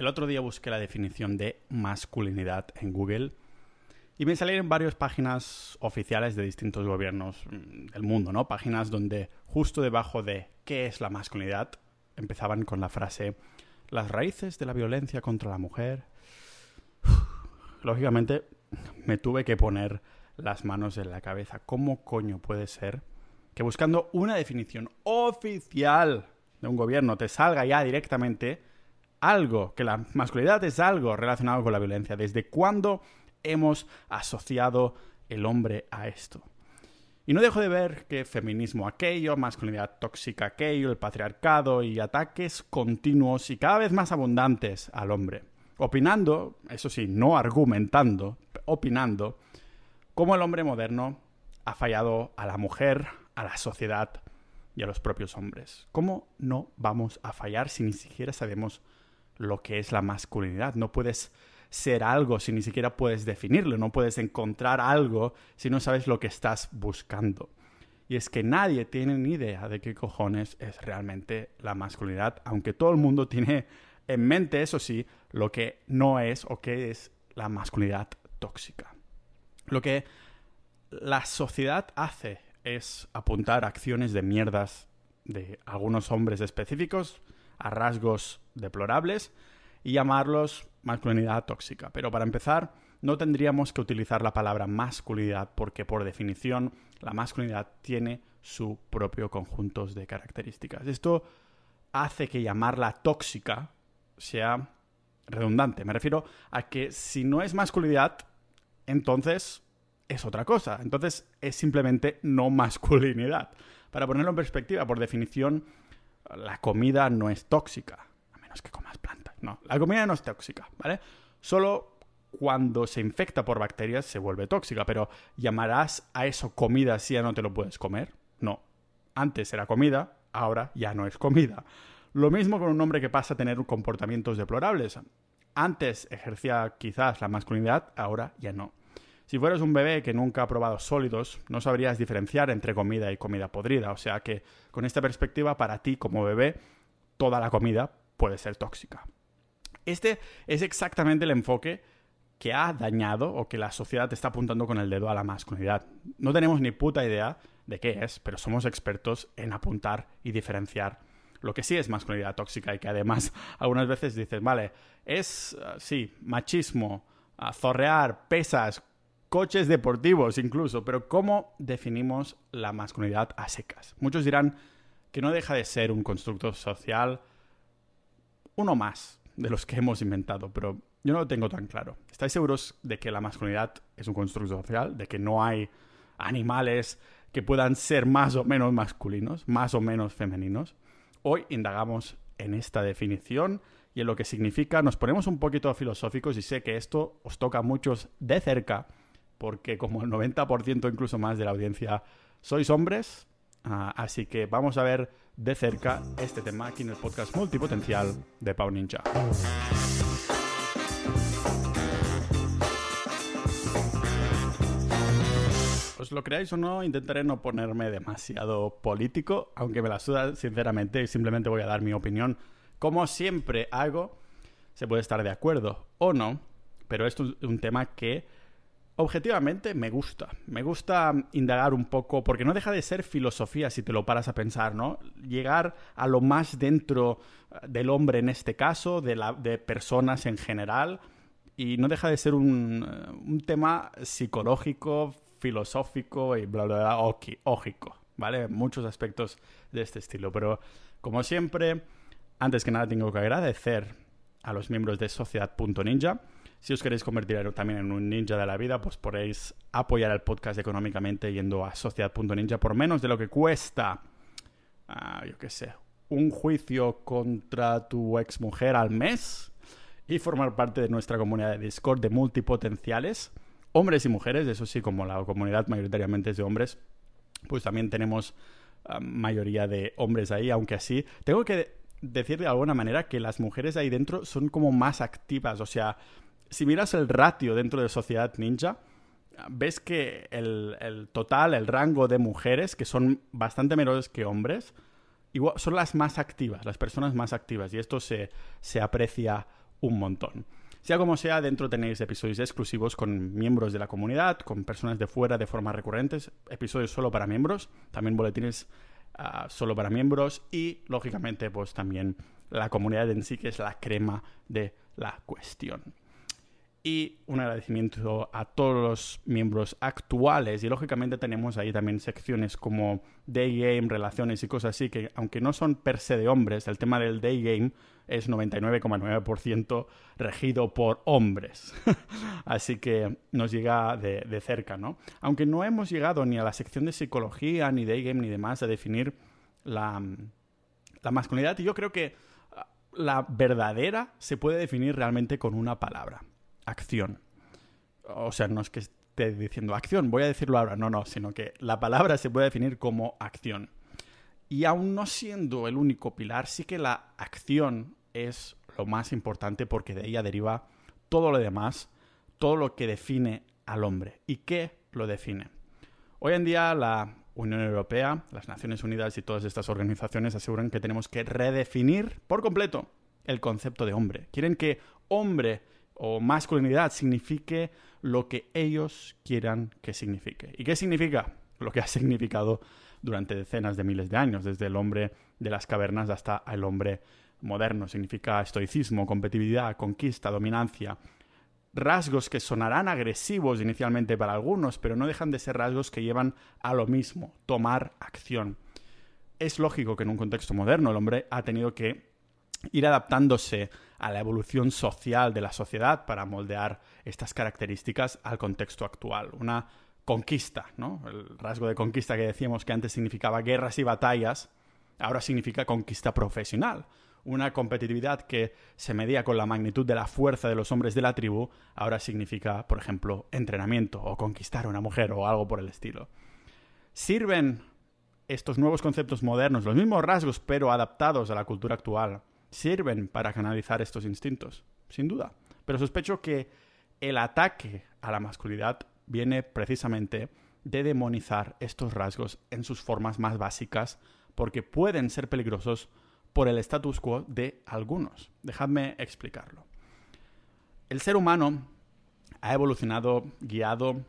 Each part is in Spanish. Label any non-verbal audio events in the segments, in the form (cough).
El otro día busqué la definición de masculinidad en Google y me salieron varias páginas oficiales de distintos gobiernos mm, del mundo, ¿no? Páginas donde justo debajo de ¿qué es la masculinidad? empezaban con la frase las raíces de la violencia contra la mujer. (sighs) Lógicamente me tuve que poner las manos en la cabeza. ¿Cómo coño puede ser que buscando una definición oficial de un gobierno te salga ya directamente algo, que la masculinidad es algo relacionado con la violencia? ¿Desde cuándo hemos asociado el hombre a esto? Y no dejo de ver que feminismo aquello, masculinidad tóxica aquello, el patriarcado y ataques continuos y cada vez más abundantes al hombre. Opinando, eso sí, no argumentando, opinando, cómo el hombre moderno ha fallado a la mujer, a la sociedad y a los propios hombres. ¿Cómo no vamos a fallar si ni siquiera sabemos lo que es la masculinidad? No puedes ser algo si ni siquiera puedes definirlo, no puedes encontrar algo si no sabes lo que estás buscando. Y es que nadie tiene ni idea de qué cojones es realmente la masculinidad, aunque todo el mundo tiene en mente, eso sí, lo que no es o qué es la masculinidad tóxica. Lo que la sociedad hace es apuntar acciones de mierdas de algunos hombres específicos a rasgos deplorables y llamarlos masculinidad tóxica. Pero para empezar, no tendríamos que utilizar la palabra masculinidad porque por definición la masculinidad tiene su propio conjunto de características. Esto hace que llamarla tóxica sea redundante. Me refiero a que si no es masculinidad, entonces es otra cosa. Entonces es simplemente no masculinidad. Para ponerlo en perspectiva, por definición, la comida no es tóxica, a menos que comas plantas. No, la comida no es tóxica, ¿vale? Solo cuando se infecta por bacterias se vuelve tóxica, pero ¿llamarás a eso comida si ya no te lo puedes comer? No. Antes era comida, ahora ya no es comida. Lo mismo con un hombre que pasa a tener comportamientos deplorables. Antes ejercía quizás la masculinidad, ahora ya no. Si fueras un bebé que nunca ha probado sólidos, no sabrías diferenciar entre comida y comida podrida. O sea que, con esta perspectiva, para ti como bebé, toda la comida puede ser tóxica. Este es exactamente el enfoque que ha dañado o que la sociedad está apuntando con el dedo a la masculinidad. No tenemos ni puta idea de qué es, pero somos expertos en apuntar y diferenciar lo que sí es masculinidad tóxica y que además (laughs) algunas veces dices, vale, es, uh, sí, machismo, uh, zorrear, pesas, coches deportivos incluso, pero ¿cómo definimos la masculinidad a secas? Muchos dirán que no deja de ser un constructo social, uno más, de los que hemos inventado, pero yo no lo tengo tan claro. ¿Estáis seguros de que la masculinidad es un constructo social? ¿De que no hay animales que puedan ser más o menos masculinos, más o menos femeninos? Hoy indagamos en esta definición y en lo que significa. Nos ponemos un poquito filosóficos y sé que esto os toca a muchos de cerca, porque como el 90% incluso más de la audiencia sois hombres, ah, así que vamos a ver de cerca este tema aquí en el podcast multipotencial de Pau Ninja. Os lo creáis o no, intentaré no ponerme demasiado político, aunque me la suda sinceramente simplemente voy a dar mi opinión. Como siempre hago, se puede estar de acuerdo o no, pero esto es un tema que objetivamente me gusta. Me gusta indagar un poco, porque no deja de ser filosofía si te lo paras a pensar, ¿no? Llegar a lo más dentro eh, del hombre en este caso, de, la, de personas en general, y no deja de ser un, eh, un tema psicológico, filosófico y bla, bla, bla, ógico, ¿vale? Muchos aspectos de este estilo, pero como siempre, antes que nada tengo que agradecer a los miembros de Sociedad.ninja si os queréis convertir también en un ninja de la vida, pues podéis apoyar el podcast económicamente yendo a sociedad.ninja por menos de lo que cuesta, ah, yo qué sé, un juicio contra tu exmujer al mes y formar parte de nuestra comunidad de Discord de multipotenciales, hombres y mujeres, eso sí, como la comunidad mayoritariamente es de hombres, pues también tenemos ah, mayoría de hombres ahí, aunque así, tengo que decir de alguna manera que las mujeres ahí dentro son como más activas, o sea, si miras el ratio dentro de Sociedad Ninja, ves que el, total, el rango de mujeres, que son bastante menores que hombres, son las más activas, las personas más activas. Y esto se, se aprecia un montón. Sea como sea, dentro tenéis episodios exclusivos con miembros de la comunidad, con personas de fuera de forma recurrentes, episodios solo para miembros, también boletines ah, solo para miembros y, lógicamente, pues también la comunidad en sí, que es la crema de la cuestión y un agradecimiento a todos los miembros actuales. Y lógicamente tenemos ahí también secciones como Day Game, relaciones y cosas así, que aunque no son per se de hombres, el tema del Day Game es 99,9% regido por hombres. (laughs) así que nos llega de, de, cerca, ¿no? Aunque no hemos llegado ni a la sección de psicología, ni Day Game, ni demás a definir la, la masculinidad. Y yo creo que la verdadera se puede definir realmente con una palabra acción. O sea, no es que esté diciendo acción, voy a decirlo ahora, no, no, sino que la palabra se puede definir como acción. Y aún no siendo el único pilar, sí que la acción es lo más importante porque de ella deriva todo lo demás, todo lo que define al hombre. ¿Y qué lo define? Hoy en día la Unión Europea, las Naciones Unidas y todas estas organizaciones aseguran que tenemos que redefinir por completo el concepto de hombre. Quieren que hombre o masculinidad signifique lo que ellos quieran que signifique. ¿Y qué significa? Lo que ha (laughs) significado durante decenas de miles de años, desde el hombre de las cavernas hasta el hombre moderno. Significa estoicismo, competitividad, conquista, dominancia. Rasgos que sonarán agresivos inicialmente para algunos, pero no dejan de ser rasgos que llevan a lo mismo, tomar acción. Es lógico que en un contexto moderno el hombre ha tenido que ir adaptándose a la evolución social de la sociedad para moldear estas características al contexto actual. Una conquista, ¿no? El rasgo de conquista que decíamos que antes significaba guerras y batallas, ahora significa conquista profesional. Una competitividad que se medía con la magnitud de la fuerza de los hombres de la tribu, ahora significa, por ejemplo, entrenamiento o conquistar a una mujer o algo por el estilo. ¿Sirven estos nuevos conceptos modernos, los mismos rasgos pero adaptados a la cultura actual, sirven para canalizar estos instintos, sin duda. Pero sospecho que el ataque a la masculinidad viene precisamente de demonizar estos rasgos en sus formas más básicas porque pueden ser peligrosos por el status quo de algunos. Dejadme explicarlo. El ser humano ha evolucionado guiado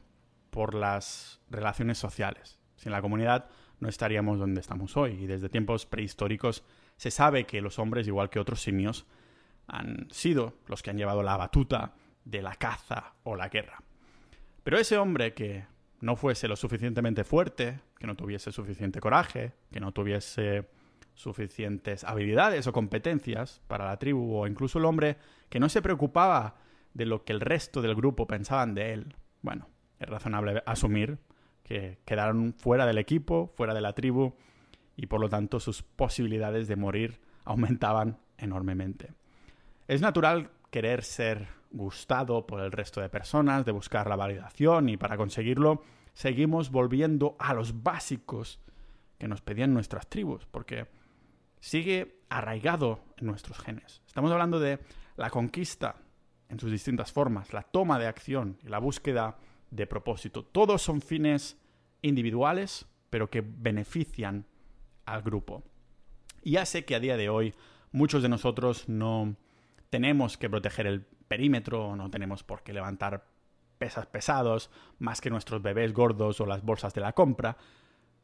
por las relaciones sociales. Sin la comunidad no estaríamos donde estamos hoy y desde tiempos prehistóricos se sabe que los hombres, igual que otros simios, han sido los que han llevado la batuta de la caza o la guerra. Pero ese hombre que no fuese lo suficientemente fuerte, que no tuviese suficiente coraje, que no tuviese suficientes habilidades o competencias para la tribu, o incluso el hombre que no se preocupaba de lo que el resto del grupo pensaban de él, bueno, es razonable asumir que quedaron fuera del equipo, fuera de la tribu, y por lo tanto sus posibilidades de morir aumentaban enormemente. Es natural querer ser gustado por el resto de personas, de buscar la validación y para conseguirlo seguimos volviendo a los básicos que nos pedían nuestras tribus, porque sigue arraigado en nuestros genes. Estamos hablando de la conquista en sus distintas formas, la toma de acción y la búsqueda de propósito. Todos son fines individuales, pero que benefician al grupo. Y ya sé que a día de hoy muchos de nosotros no tenemos que proteger el perímetro, no tenemos por qué levantar pesas pesados más que nuestros bebés gordos o las bolsas de la compra.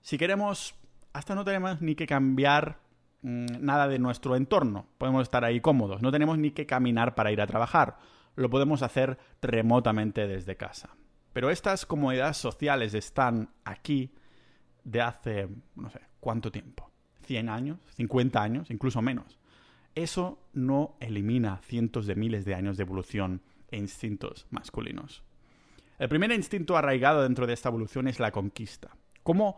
Si queremos, hasta no tenemos ni que cambiar mm, nada de nuestro entorno. Podemos estar ahí cómodos. No tenemos ni que caminar para ir a trabajar. Lo podemos hacer remotamente desde casa. Pero estas comodidades sociales están aquí de hace, no sé, ¿cuánto tiempo? ¿100 años? ¿50 años? Incluso menos. Eso no elimina cientos de miles de años de evolución e instintos masculinos. El primer instinto arraigado dentro de esta evolución es la conquista. ¿Cómo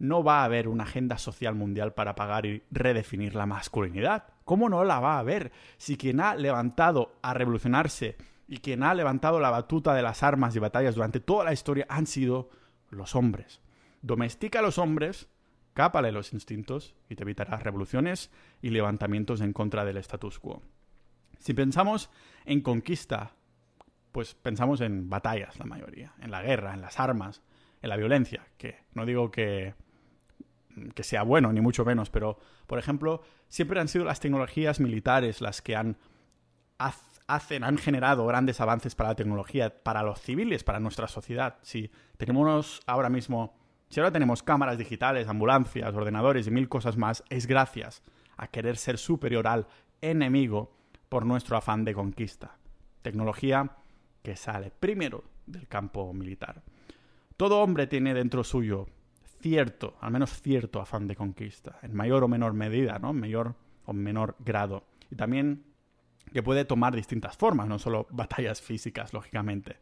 no va a haber una agenda social mundial para pagar y redefinir la masculinidad? ¿Cómo no la va a haber si quien ha levantado a revolucionarse y quien ha levantado la batuta de las armas y batallas durante toda la historia han sido los hombres? Domestica a los hombres, cápale los instintos y te evitarás revoluciones y levantamientos en contra del status quo. Si pensamos en conquista, pues pensamos en batallas la mayoría, en la guerra, en las armas, en la violencia, que no digo que, que sea bueno, ni mucho menos, pero, por ejemplo, siempre han sido las tecnologías militares las que han hacen, han generado grandes avances para la tecnología, para los civiles, para nuestra sociedad. Si tenemos ahora mismo, si ahora tenemos cámaras digitales, ambulancias, ordenadores y mil cosas más, es gracias a querer ser superior al enemigo por nuestro afán de conquista. Tecnología que sale primero del campo militar. Todo hombre tiene dentro suyo cierto, al menos cierto afán de conquista, en mayor o menor medida, ¿no? En mayor o menor grado. Y también que puede tomar distintas formas, no solo batallas físicas, lógicamente,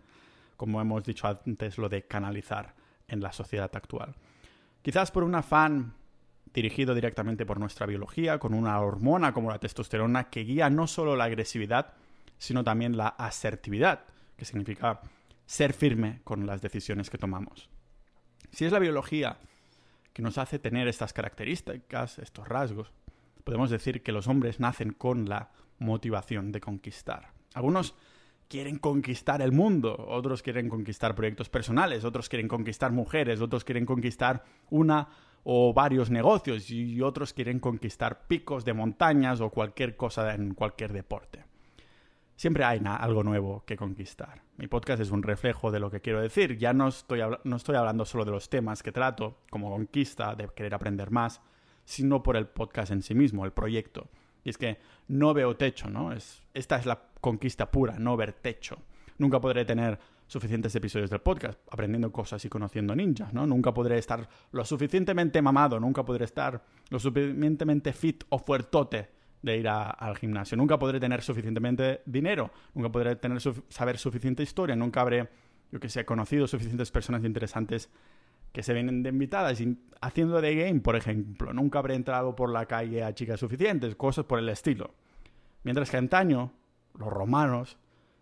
como hemos dicho antes, lo de canalizar en la sociedad actual. Quizás por un afán dirigido directamente por nuestra biología, con una hormona como la testosterona que guía no solo la agresividad, sino también la asertividad, que significa ser firme con las decisiones que tomamos. Si es la biología que nos hace tener estas características, estos rasgos, podemos decir que los hombres nacen con la motivación de conquistar. Algunos quieren conquistar el mundo, otros quieren conquistar proyectos personales, otros quieren conquistar mujeres, otros quieren conquistar una o varios negocios y otros quieren conquistar picos de montañas o cualquier cosa en cualquier deporte. Siempre hay algo nuevo que conquistar. Mi podcast es un reflejo de lo que quiero decir. Ya no estoy, no estoy hablando solo de los temas que trato, como conquista, de querer aprender más, sino por el podcast en sí mismo, el proyecto. Y es que no veo techo, ¿no? Es, esta es la conquista pura, no ver techo. Nunca podré tener suficientes episodios del podcast aprendiendo cosas y conociendo ninjas, ¿no? Nunca podré estar lo suficientemente mamado, nunca podré estar lo suficientemente fit o fuertote de ir al gimnasio. Nunca podré tener suficientemente dinero, nunca podré tener saber suficiente historia, nunca habré, yo que sé, conocido suficientes personas interesantes que se vienen de invitadas haciendo de game, por ejemplo. Nunca habré entrado por la calle a chicas suficientes, cosas por el estilo. Mientras que antaño, los romanos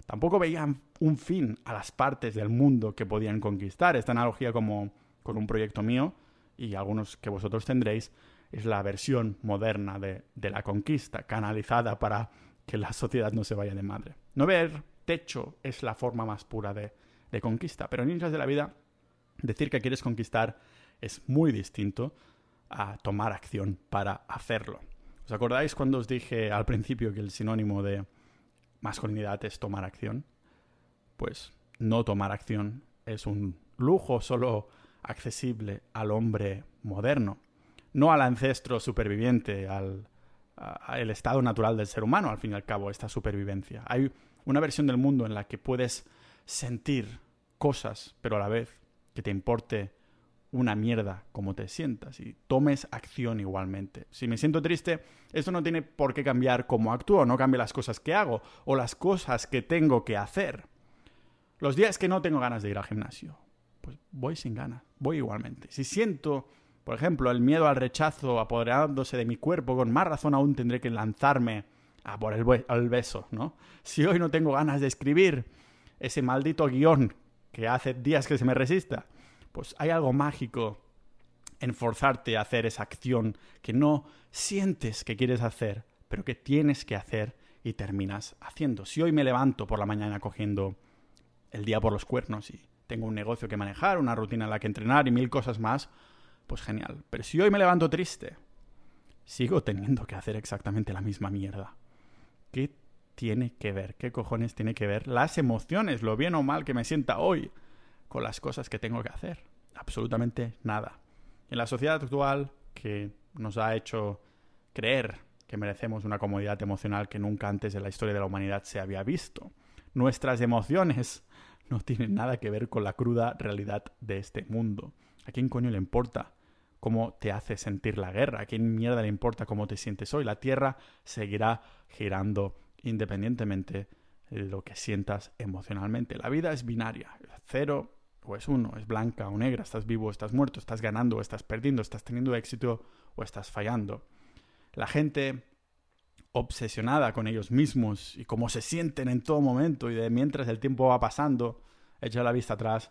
tampoco veían un fin a las partes del mundo que podían conquistar. Esta analogía como con un proyecto mío y algunos que vosotros tendréis es la versión moderna de, la conquista, canalizada para que la sociedad no se vaya de madre. No ver techo es la forma más pura de, de conquista, pero en Ninjas de la Vida Decir que quieres conquistar es muy distinto a tomar acción para hacerlo. ¿Os acordáis cuando os dije al principio que el sinónimo de masculinidad es tomar acción? Pues no tomar acción es un lujo solo accesible al hombre moderno, no al ancestro superviviente, al, al estado natural del ser humano, al fin y al cabo, esta supervivencia. Hay una versión del mundo en la que puedes sentir cosas, pero a la vez que te importe una mierda como te sientas y tomes acción igualmente. Si me siento triste, esto no tiene por qué cambiar cómo actúo, no cambia las cosas que hago o las cosas que tengo que hacer. Los días que no tengo ganas de ir al gimnasio, pues voy sin ganas, voy igualmente. Si siento, por ejemplo, el miedo al rechazo apoderándose de mi cuerpo, con más razón aún tendré que lanzarme a por el, el beso, ¿no? Si hoy no tengo ganas de escribir ese maldito guion que hace días que se me resista, pues hay algo mágico en forzarte a hacer esa acción que no sientes que quieres hacer, pero que tienes que hacer y terminas haciendo. Si hoy me levanto por la mañana cogiendo el día por los cuernos y tengo un negocio que manejar, una rutina en la que entrenar y mil cosas más, pues genial. Pero si hoy me levanto triste, sigo teniendo que hacer exactamente la misma mierda. ¿Qué tiene que ver? ¿Qué cojones tiene que ver las emociones, lo bien o mal que me sienta hoy, con las cosas que tengo que hacer? Absolutamente nada. En la sociedad actual, que nos ha hecho creer que merecemos una comodidad emocional que nunca antes en la historia de la humanidad se había visto, nuestras emociones (laughs) no tienen nada que ver con la cruda realidad de este mundo. ¿A quién coño le importa cómo te hace sentir la guerra? ¿A quién mierda le importa cómo te sientes hoy? La Tierra seguirá girando independientemente de lo que sientas emocionalmente. La vida es binaria, cero o es uno, es blanca o negra, estás vivo o estás muerto, estás ganando o estás perdiendo, estás teniendo éxito o estás fallando. La gente obsesionada con ellos mismos y cómo se sienten en todo momento y de mientras el tiempo va pasando, echa la vista atrás,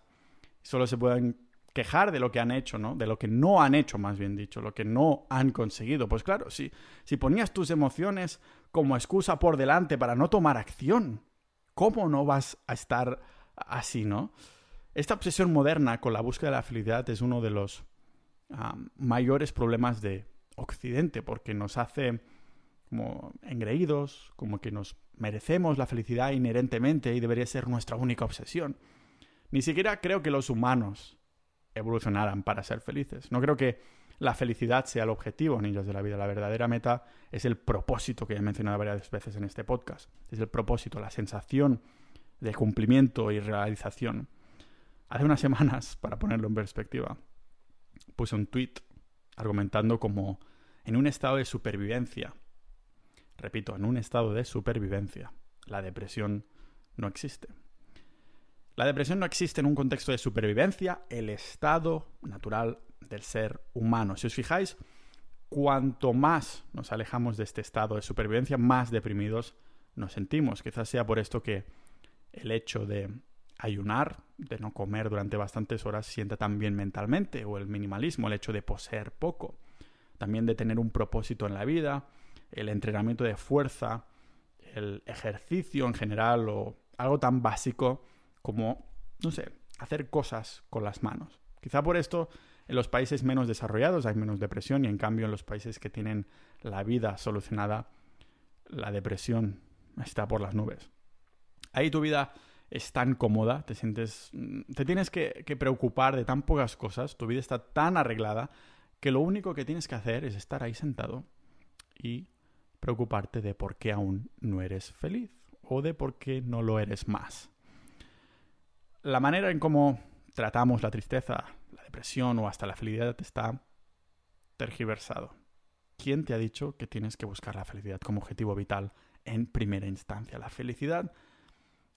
solo se pueden quejar de lo que han hecho, ¿no? De lo que no han hecho, más bien dicho, lo que no han conseguido. Pues claro, si, si ponías tus emociones como excusa por delante para no tomar acción, ¿cómo no vas a estar así, no? Esta obsesión moderna con la búsqueda de la felicidad es uno de los mayores problemas de Occidente, porque nos hace como engreídos, como que nos merecemos la felicidad inherentemente y debería ser nuestra única obsesión. Ni siquiera creo que los humanos evolucionaran para ser felices. No creo que la felicidad sea el objetivo, niños de la vida. La verdadera meta es el propósito que he mencionado varias veces en este podcast. Es el propósito, la sensación de cumplimiento y realización. Hace unas semanas, (laughs) para ponerlo en perspectiva, puse un tweet argumentando como en un estado de supervivencia, repito, en un estado de supervivencia, la depresión no existe. La depresión no existe en un contexto de supervivencia, el estado natural del ser humano. Si os fijáis, cuanto más nos alejamos de este estado de supervivencia, más deprimidos nos sentimos. Quizás sea por esto que el hecho de ayunar, de no comer durante bastantes horas, sienta tan bien mentalmente, o el minimalismo, el hecho de poseer poco, también de tener un propósito en la vida, el entrenamiento de fuerza, el ejercicio en general o algo tan básico como, no sé, hacer cosas con las manos. Quizá por esto en los países menos desarrollados hay menos depresión y en cambio en los países que tienen la vida solucionada, la depresión está por las nubes. Ahí tu vida es tan cómoda, te sientes. te tienes que, que, preocupar de tan pocas cosas, tu vida está tan arreglada, que lo único que tienes que hacer es estar ahí sentado y preocuparte de por qué aún no eres feliz o de por qué no lo eres más. La manera en cómo tratamos la tristeza, la depresión o hasta la felicidad está tergiversado. ¿Quién te ha dicho que tienes que buscar la felicidad como objetivo vital en primera instancia? La felicidad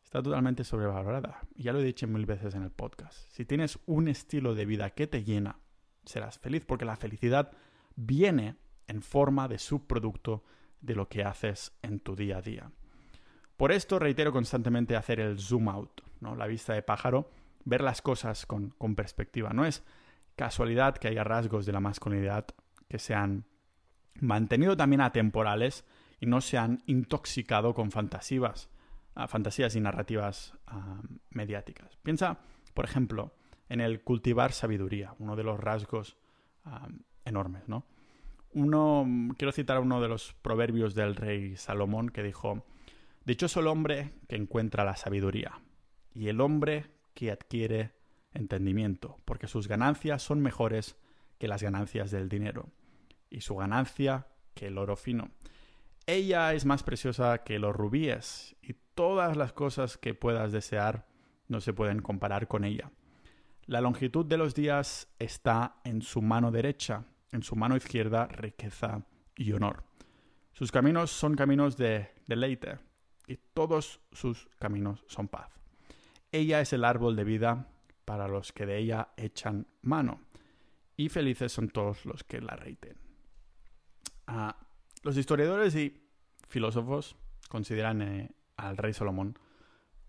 está totalmente sobrevalorada. Ya lo he dicho mil veces en el podcast. Si tienes un estilo de vida que te llena, serás feliz porque la felicidad viene en forma de subproducto de lo que haces en tu día a día. Por esto reitero constantemente hacer el zoom out, ¿no? la vista de pájaro, ver las cosas con, con perspectiva. No es casualidad que haya rasgos de la masculinidad que se han mantenido también atemporales y no se han intoxicado con fantasías fantasías y narrativas mediáticas. Piensa, por ejemplo, en el cultivar sabiduría, uno de los rasgos enormes, ¿no? Uno, quiero citar uno de los proverbios del rey Salomón que dijo, Dichoso el hombre que encuentra la sabiduría y el hombre que adquiere entendimiento, porque sus ganancias son mejores que las ganancias del dinero y su ganancia que el oro fino. Ella es más preciosa que los rubíes y todas las cosas que puedas desear no se pueden comparar con ella. La longitud de los días está en su mano derecha, en su mano izquierda riqueza y honor. Sus caminos son caminos de deleite y todos sus caminos son paz. Ella es el árbol de vida para los que de ella echan mano y felices son todos los que la reiten. Ah, los historiadores y filósofos consideran eh, al rey Salomón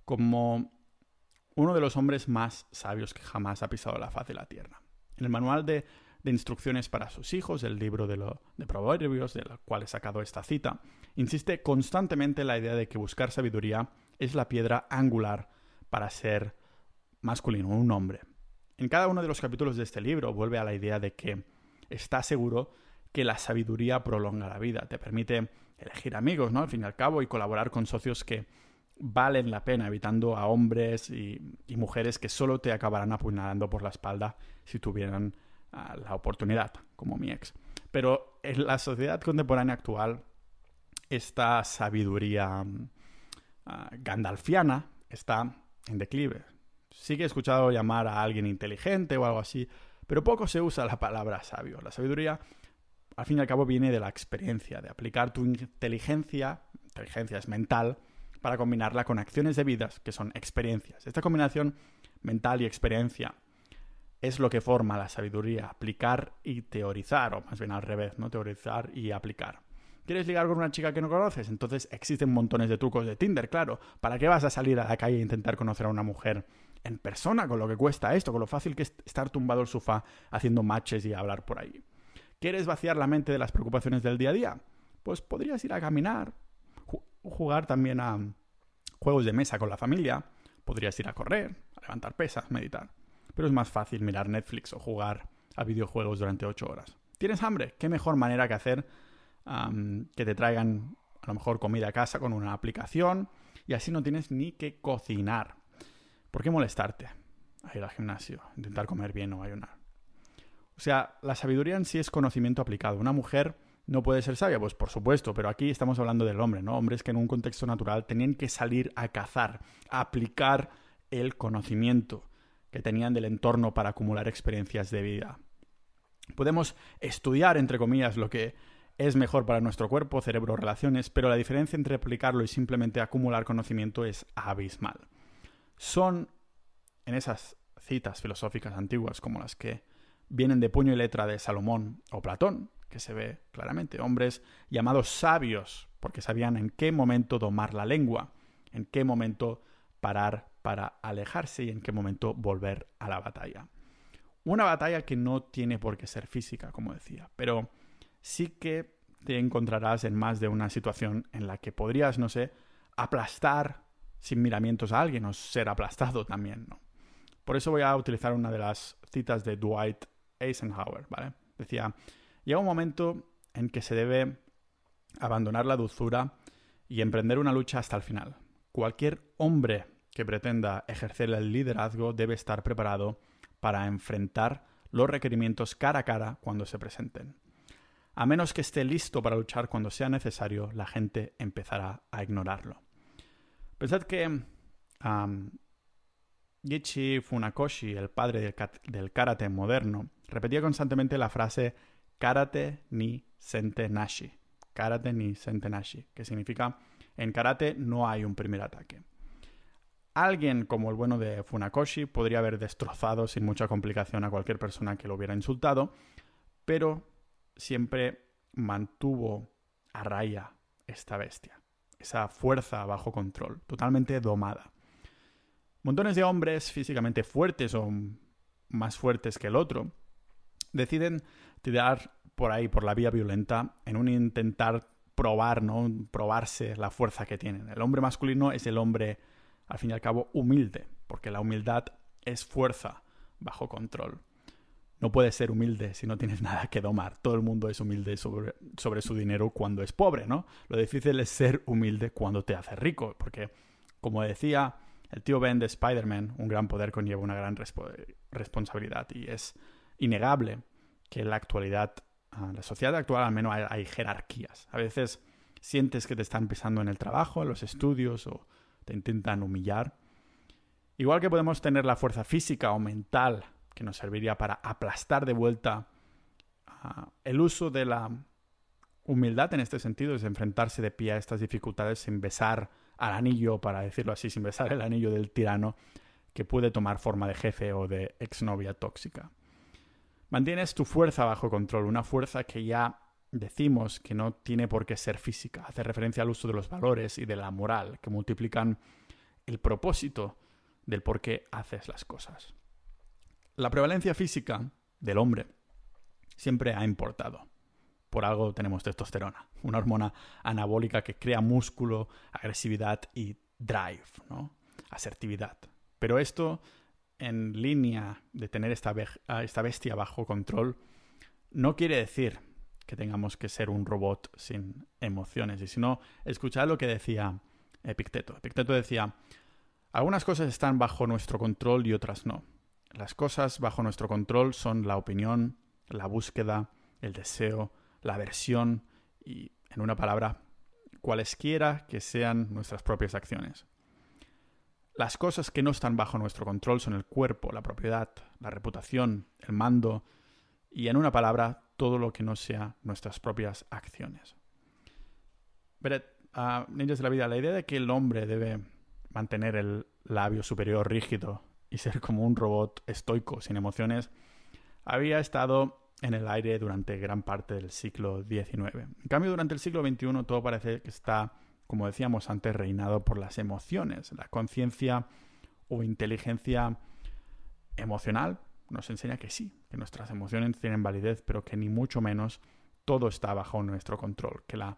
como uno de los hombres más sabios que jamás ha pisado la faz de la tierra. En el manual de, instrucciones para sus hijos, el libro de, lo, de Proverbios, del cual he sacado esta cita, insiste constantemente en la idea de que buscar sabiduría es la piedra angular para ser masculino, un hombre. En cada uno de los capítulos de este libro vuelve a la idea de que está seguro que la sabiduría prolonga la vida, te permite elegir amigos, ¿no? Al fin y al cabo, y colaborar con socios que valen la pena, evitando a hombres y, mujeres que solo te acabarán apuñalando por la espalda si tuvieran ah, la oportunidad, como mi ex. Pero en la sociedad contemporánea actual, esta sabiduría ah, gandalfiana está en declive. Sí que he escuchado llamar a alguien inteligente o algo así, pero poco se usa la palabra sabio. La sabiduría al fin y al cabo viene de la experiencia, de aplicar tu inteligencia, inteligencia es mental, para combinarla con acciones de vidas, que son experiencias. Esta combinación mental y experiencia es lo que forma la sabiduría, aplicar y teorizar, o más bien al revés, ¿no? Teorizar y aplicar. ¿Quieres ligar con una chica que no conoces? Entonces existen montones de trucos de Tinder, claro. ¿Para qué vas a salir a la calle e intentar conocer a una mujer en persona, con lo que cuesta esto, con lo fácil que es estar tumbado al sofá haciendo matches y hablar por ahí? ¿Quieres vaciar la mente de las preocupaciones del día a día? Pues podrías ir a caminar, jugar también a juegos de mesa con la familia, podrías ir a correr, a levantar pesas, meditar. Pero es más fácil mirar Netflix o jugar a videojuegos durante ocho horas. ¿Tienes hambre? ¿Qué mejor manera que hacer que te traigan a lo mejor comida a casa con una aplicación y así no tienes ni que cocinar. ¿Por qué molestarte? A ir al gimnasio, intentar comer bien o ayunar. O sea, la sabiduría en sí es conocimiento aplicado. Una mujer no puede ser sabia, pues por supuesto, pero aquí estamos hablando del hombre, ¿no? Hombres que en un contexto natural tenían que salir a cazar, a aplicar el conocimiento que tenían del entorno para acumular experiencias de vida. Podemos estudiar, entre comillas, lo que es mejor para nuestro cuerpo, cerebro, relaciones, pero la diferencia entre aplicarlo y simplemente acumular conocimiento es abismal. Son en esas citas filosóficas antiguas como las que vienen de puño y letra de Salomón o Platón, que se ve claramente, hombres llamados sabios, porque sabían en qué momento domar la lengua, en qué momento parar para alejarse y en qué momento volver a la batalla. Una batalla que no tiene por qué ser física, como decía, pero sí que te encontrarás en más de una situación en la que podrías, no sé, aplastar sin miramientos a alguien o ser aplastado también, ¿no? Por eso voy a utilizar una de las citas de Dwight Eisenhower, ¿vale? Decía, llega un momento en que se debe abandonar la dulzura y emprender una lucha hasta el final. Cualquier hombre que pretenda ejercer el liderazgo debe estar preparado para enfrentar los requerimientos cara a cara cuando se presenten. A menos que esté listo para luchar cuando sea necesario, la gente empezará a ignorarlo. Pensad que um, Funakoshi, el padre del karate moderno, repetía constantemente la frase karate ni sente nashi. Karate ni sente nashi, que significa en karate no hay un primer ataque. Alguien como el bueno de Funakoshi podría haber destrozado sin mucha complicación a cualquier persona que lo hubiera insultado, pero siempre mantuvo a raya esta bestia, esa fuerza bajo control, totalmente domada. Montones de hombres físicamente fuertes o más fuertes que el otro deciden tirar por ahí, por la vía violenta, en un intentar probar, ¿no? Probarse la fuerza que tienen. El hombre masculino es el hombre, al fin y al cabo, humilde, porque la humildad es fuerza bajo control no puedes ser humilde si no tienes (laughs) nada que domar. Todo el mundo es humilde sobre, sobre, su dinero cuando es pobre, ¿no? Lo difícil es ser humilde cuando te haces rico, porque, como decía el tío Ben de Spider-Man, un gran poder conlleva una gran responsabilidad y es innegable que en la actualidad, en la sociedad actual al menos hay, hay jerarquías. A veces sientes que te están pisando en el trabajo, en los estudios o te intentan humillar. Igual que podemos tener la fuerza física o mental que nos serviría para aplastar de vuelta ah, el uso de la humildad en este sentido es enfrentarse de pie a estas dificultades sin besar al anillo, para decirlo así, sin besar el anillo del tirano que puede tomar forma de jefe o de exnovia tóxica. Mantienes tu fuerza bajo control, una fuerza que ya decimos que no tiene por qué ser física, hace referencia al uso de los valores y de la moral que multiplican el propósito del por qué haces las cosas. La prevalencia física del hombre siempre ha importado. Por algo tenemos testosterona, una hormona anabólica que crea músculo, agresividad y drive, ¿no? Asertividad. Pero esto, en línea de tener esta, esta bestia bajo control, no quiere decir que tengamos que ser un robot sin emociones. Y si no, escuchad lo que decía Epicteto. Epicteto decía, algunas cosas están bajo nuestro control y otras no. Las cosas bajo nuestro control son la opinión, la búsqueda, el deseo, la aversión y, en una palabra, cualesquiera que sean nuestras propias acciones. Las cosas que no están bajo nuestro control son el cuerpo, la propiedad, la reputación, el mando y, en una palabra, todo lo que no sea nuestras propias acciones. Vered, a Ninjas de la Vida, la idea de que el hombre debe mantener el labio superior rígido y ser como un robot estoico, sin emociones, había estado en el aire durante gran parte del siglo XIX. En cambio, durante el siglo XXI todo parece que está, como decíamos antes, reinado por las emociones. La conciencia o inteligencia emocional nos enseña que sí, que nuestras emociones tienen validez, pero que ni mucho menos todo está bajo nuestro control, que la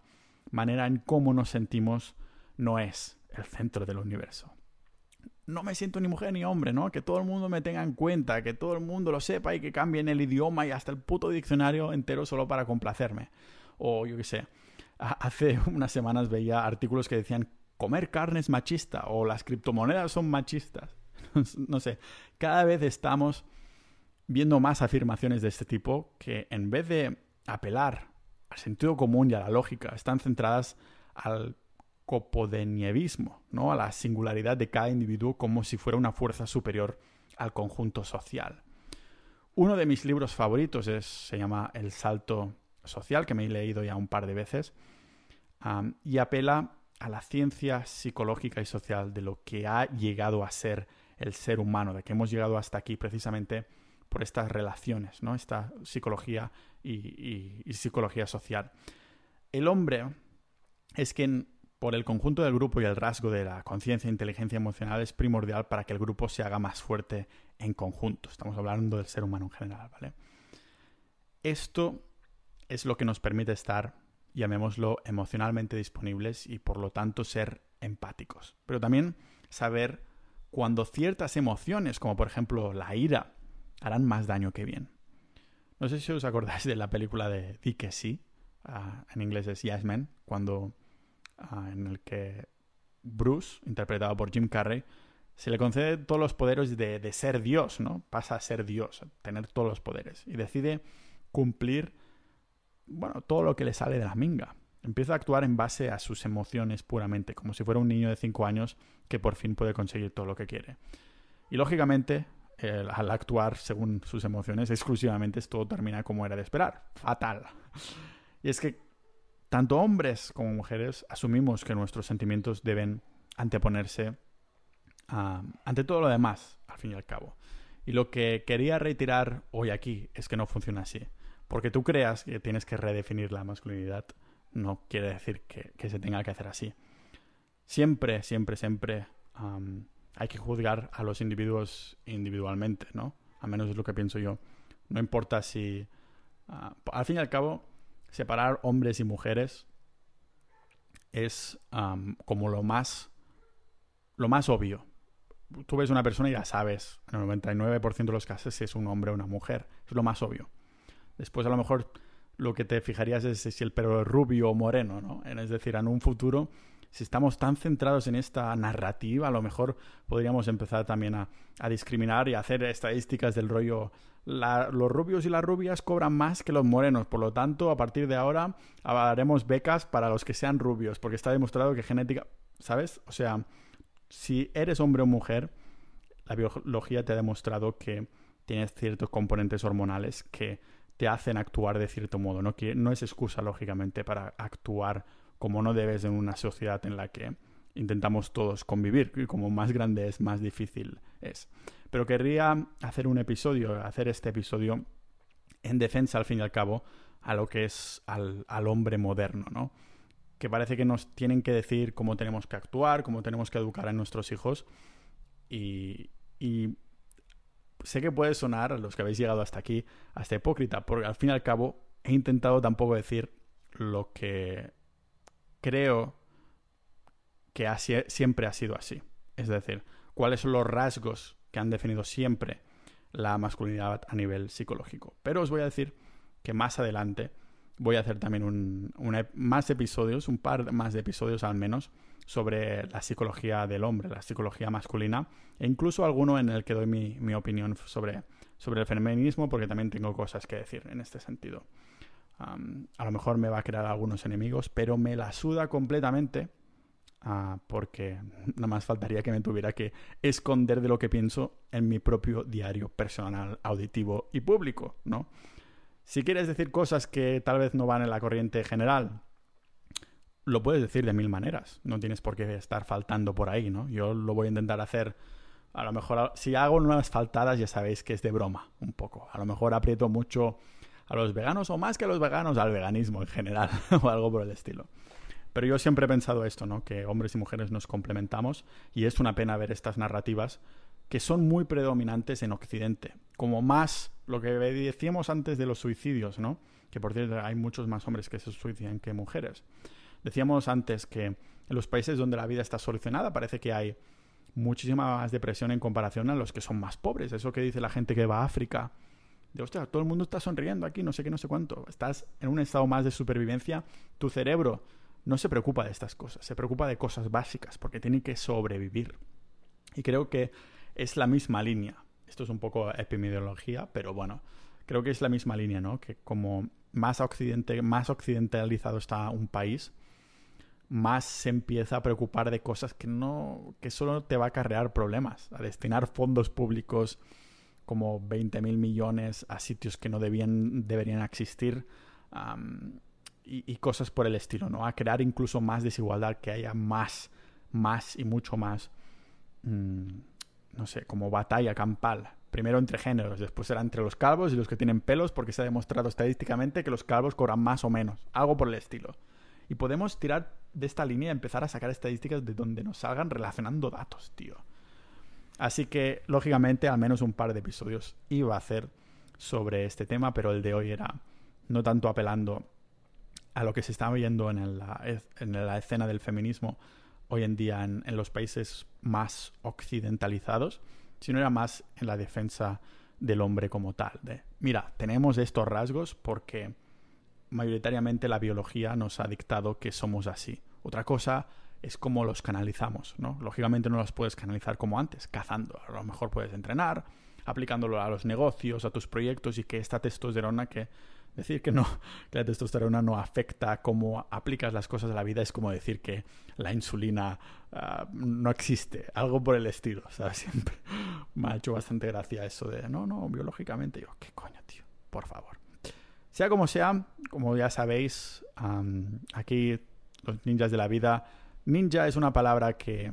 manera en cómo nos sentimos no es el centro del universo no me siento ni mujer ni hombre, ¿no? Que todo el mundo me tenga en cuenta, que todo el mundo lo sepa y que cambien el idioma y hasta el puto diccionario entero solo para complacerme. O yo qué sé. Hace unas semanas veía artículos que decían comer carne es machista o las criptomonedas son machistas. (laughs) no sé, cada vez estamos viendo más afirmaciones de este tipo que en vez de apelar al sentido común y a la lógica, están centradas al copodenievismo, ¿no? a la singularidad de cada individuo como si fuera una fuerza superior al conjunto social. Uno de mis libros favoritos es, se llama El Salto Social, que me he leído ya un par de veces, y apela a la ciencia psicológica y social de lo que ha llegado a ser el ser humano, de que hemos llegado hasta aquí precisamente por estas relaciones, ¿no? Esta psicología y, psicología social. El hombre es quien, por el conjunto del grupo y el rasgo de la conciencia e inteligencia emocional, es primordial para que el grupo se haga más fuerte en conjunto. Estamos hablando del ser humano en general, ¿vale? Esto es lo que nos permite estar, llamémoslo, emocionalmente disponibles y por lo tanto ser empáticos. Pero también saber cuando ciertas emociones, como por ejemplo la ira, harán más daño que bien. No sé si os acordáis de la película de Di que sí, ah, en inglés es Yes cuando ah, en el que Bruce, interpretado por Jim Carrey, se le concede todos los poderes de, de, ser Dios, ¿no? Pasa a ser Dios, a tener todos los poderes. Y decide cumplir, bueno, todo lo que le sale de la minga. Empieza a actuar en base a sus emociones puramente, como si fuera un niño de 5 años que por fin puede conseguir todo lo que quiere. Y lógicamente, al actuar según sus emociones exclusivamente, todo termina como era de esperar. Fatal. Y es que tanto hombres como mujeres asumimos que nuestros sentimientos deben anteponerse ante todo lo demás, al fin y al cabo. Y lo que quería retirar hoy aquí es que no funciona así. Porque tú creas que tienes que redefinir la masculinidad, no quiere decir que, se tenga que hacer así. Siempre, siempre, siempre hay que juzgar a los individuos individualmente, ¿no? Al menos es lo que pienso yo. No importa si... Ah, al fin y al cabo, separar hombres y mujeres es como lo más... Lo más obvio. Tú ves una persona y ya sabes, en el 99% de los casos, si es un hombre o una mujer. Es lo más obvio. Después, a lo mejor, lo que te fijarías es si el pelo es rubio o moreno, ¿no? Es decir, en un futuro si estamos tan centrados en esta narrativa, a lo mejor podríamos empezar también a, discriminar y a hacer estadísticas del rollo. los rubios y las rubias cobran más que los morenos, por lo tanto, a partir de ahora haremos becas para los que sean rubios, porque está demostrado que genética, ¿sabes? O sea, si eres hombre o mujer, la biología te ha demostrado que tienes ciertos componentes hormonales que te hacen actuar de cierto modo, no, no es excusa, lógicamente, para actuar como no debes en una sociedad en la que intentamos todos convivir y como más grande es, más difícil es. Pero querría hacer un episodio, hacer este episodio en defensa, al fin y al cabo, a lo que es al, hombre moderno, ¿no? Que parece que nos tienen que decir cómo tenemos que actuar, cómo tenemos que educar a nuestros hijos. Y, y sé que puede sonar, los que habéis llegado hasta aquí, hasta hipócrita, porque al fin y al cabo he intentado tampoco decir lo que creo que siempre ha sido así. Es decir, cuáles son los rasgos que han definido siempre la masculinidad a nivel psicológico. Pero os voy a decir que más adelante voy a hacer también un, más episodios, un par más de episodios al menos, sobre la psicología del hombre, la psicología masculina, e incluso alguno en el que doy mi, opinión sobre, sobre el feminismo, porque también tengo cosas que decir en este sentido a lo mejor me va a crear algunos enemigos, pero me la suda completamente ah, porque nada más faltaría que me tuviera que esconder de lo que pienso en mi propio diario personal, auditivo y público, ¿no? Si quieres decir cosas que tal vez no van en la corriente general, lo puedes decir de mil maneras. No tienes por qué estar faltando por ahí, ¿no? Yo lo voy a intentar hacer. A lo mejor, si hago unas faltadas, ya sabéis que es de broma, un poco. A lo mejor aprieto mucho a los veganos o más que a los veganos al veganismo en general (laughs) o algo por el estilo. Pero yo siempre he pensado esto, ¿no? Que hombres y mujeres nos complementamos y es una pena ver estas narrativas que son muy predominantes en Occidente. Como más lo que decíamos antes de los suicidios, ¿no? Que por cierto hay muchos más hombres que se suicidan que mujeres. Decíamos antes que en los países donde la vida está solucionada parece que hay muchísima más depresión en comparación a los que son más pobres. Eso que dice la gente que va a África de, hostia, todo el mundo está sonriendo aquí, no sé qué, no sé cuánto. Estás en un estado más de supervivencia. Tu cerebro no se preocupa de estas cosas, se preocupa de cosas básicas, porque tiene que sobrevivir. Y creo que es la misma línea. Esto es un poco epidemiología, pero bueno, creo que es la misma línea, ¿no? Que como más, occidente, más occidentalizado está un país, más se empieza a preocupar de cosas que no que solo te va a acarrear problemas, a destinar fondos públicos como 20 mil millones a sitios que no debían, deberían existir y, cosas por el estilo, ¿no? A crear incluso más desigualdad, que haya más, más y mucho más, mm, no sé, como batalla campal. Primero entre géneros, después será entre los calvos y los que tienen pelos, porque se ha demostrado estadísticamente que los calvos cobran más o menos, algo por el estilo. Y podemos tirar de esta línea y empezar a sacar estadísticas de donde nos salgan relacionando datos, tío. Así que, lógicamente, al menos un par de episodios iba a hacer sobre este tema, pero el de hoy era no tanto apelando a lo que se está viendo en la, en la escena del feminismo hoy en día en, los países más occidentalizados, sino era más en la defensa del hombre como tal. De, mira, tenemos estos rasgos porque mayoritariamente la biología nos ha dictado que somos así. Otra cosa es cómo los canalizamos, ¿no? Lógicamente no los puedes canalizar como antes, cazando. A lo mejor puedes entrenar, aplicándolo a los negocios, a tus proyectos y que esta testosterona que decir que no que la testosterona no afecta cómo aplicas las cosas a la vida es como decir que la insulina ah, no existe, algo por el estilo, sea, (laughs) siempre me ha hecho bastante gracia eso de no, no, biológicamente, yo, qué coño, tío, por favor. Sea como sea, como ya sabéis, aquí los ninjas de la vida Ninja es una palabra que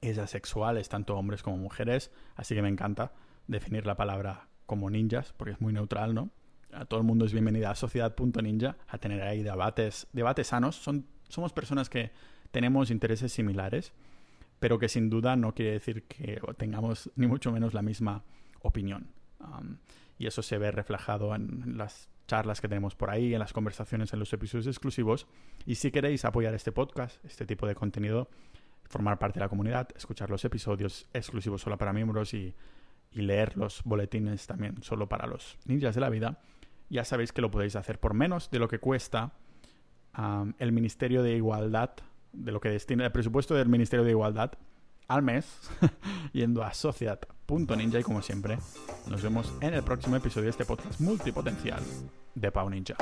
es asexual, es tanto hombres como mujeres, así que me encanta definir la palabra como ninjas, porque es muy neutral, ¿no? A todo el mundo es bienvenida a sociedad.ninja, a tener ahí debates, debates sanos. Son, somos personas que tenemos intereses similares, pero que sin duda no quiere decir que tengamos ni mucho menos la misma opinión. Um, y eso se ve reflejado en las charlas que tenemos por ahí, en las conversaciones, en los episodios exclusivos. Y si queréis apoyar este podcast, este tipo de contenido, formar parte de la comunidad, escuchar los episodios exclusivos solo para miembros y, leer los boletines también solo para los ninjas de la vida, ya sabéis que lo podéis hacer por menos de lo que cuesta el Ministerio de Igualdad, de lo que destina el presupuesto del Ministerio de Igualdad al mes, (laughs) yendo a sociedad.ninja y como siempre, nos vemos en el próximo episodio de este podcast multipotencial de Pau Ninja.